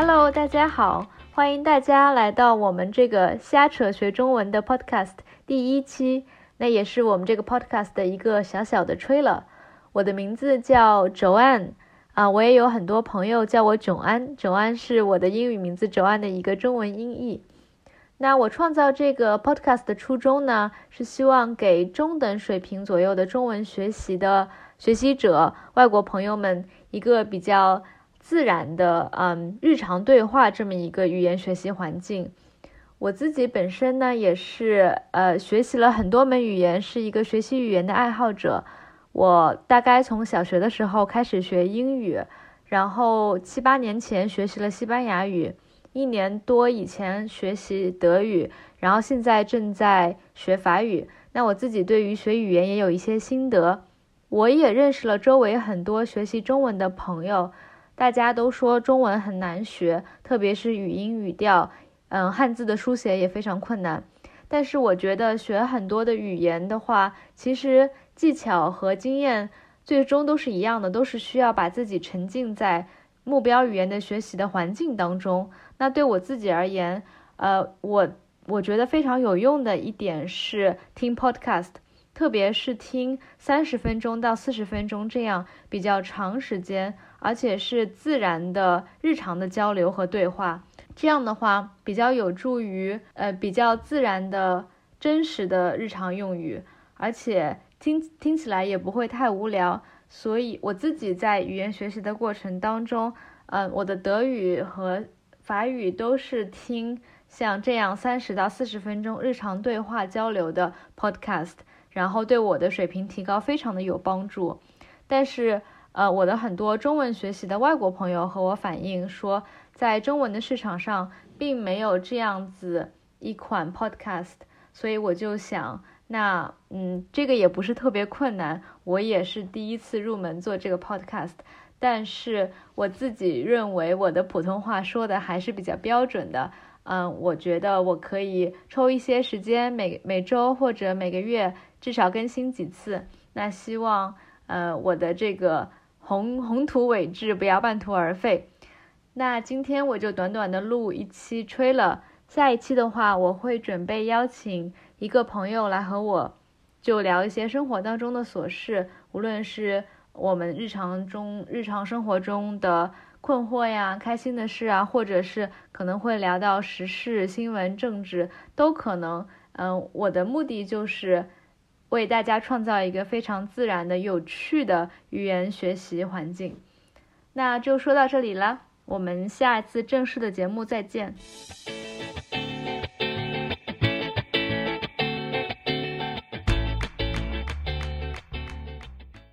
Hello，大家好，欢迎大家来到我们这个瞎扯学中文的 Podcast 第一期，那也是我们这个 Podcast 的一个小小的 trailer。我的名字叫 Joanne，啊，我也有很多朋友叫我囧安，囧安是我的英语名字 Joanne 的一个中文音译。那我创造这个 podcast 的初衷呢，是希望给中等水平左右的中文学习的学习者、外国朋友们一个比较自然的，嗯，日常对话这么一个语言学习环境。我自己本身呢，也是呃学习了很多门语言，是一个学习语言的爱好者。我大概从小学的时候开始学英语，然后七八年前学习了西班牙语。一年多以前学习德语，然后现在正在学法语。那我自己对于学语言也有一些心得。我也认识了周围很多学习中文的朋友，大家都说中文很难学，特别是语音语调，嗯，汉字的书写也非常困难。但是我觉得学很多的语言的话，其实技巧和经验最终都是一样的，都是需要把自己沉浸在目标语言的学习的环境当中。那对我自己而言，呃，我我觉得非常有用的一点是听 podcast，特别是听三十分钟到四十分钟这样比较长时间，而且是自然的日常的交流和对话。这样的话比较有助于呃比较自然的真实的日常用语，而且听听起来也不会太无聊。所以我自己在语言学习的过程当中，嗯，我的德语和法语都是听像这样三十到四十分钟日常对话交流的 podcast，然后对我的水平提高非常的有帮助。但是，呃，我的很多中文学习的外国朋友和我反映说，在中文的市场上并没有这样子一款 podcast，所以我就想，那嗯，这个也不是特别困难，我也是第一次入门做这个 podcast。但是我自己认为我的普通话说的还是比较标准的，嗯，我觉得我可以抽一些时间，每每周或者每个月至少更新几次。那希望呃我的这个宏宏图伟志不要半途而废。那今天我就短短的录一期吹了，下一期的话我会准备邀请一个朋友来和我就聊一些生活当中的琐事，无论是。我们日常中、日常生活中的困惑呀、开心的事啊，或者是可能会聊到时事、新闻、政治，都可能。嗯，我的目的就是为大家创造一个非常自然的、有趣的语言学习环境。那就说到这里了，我们下一次正式的节目再见。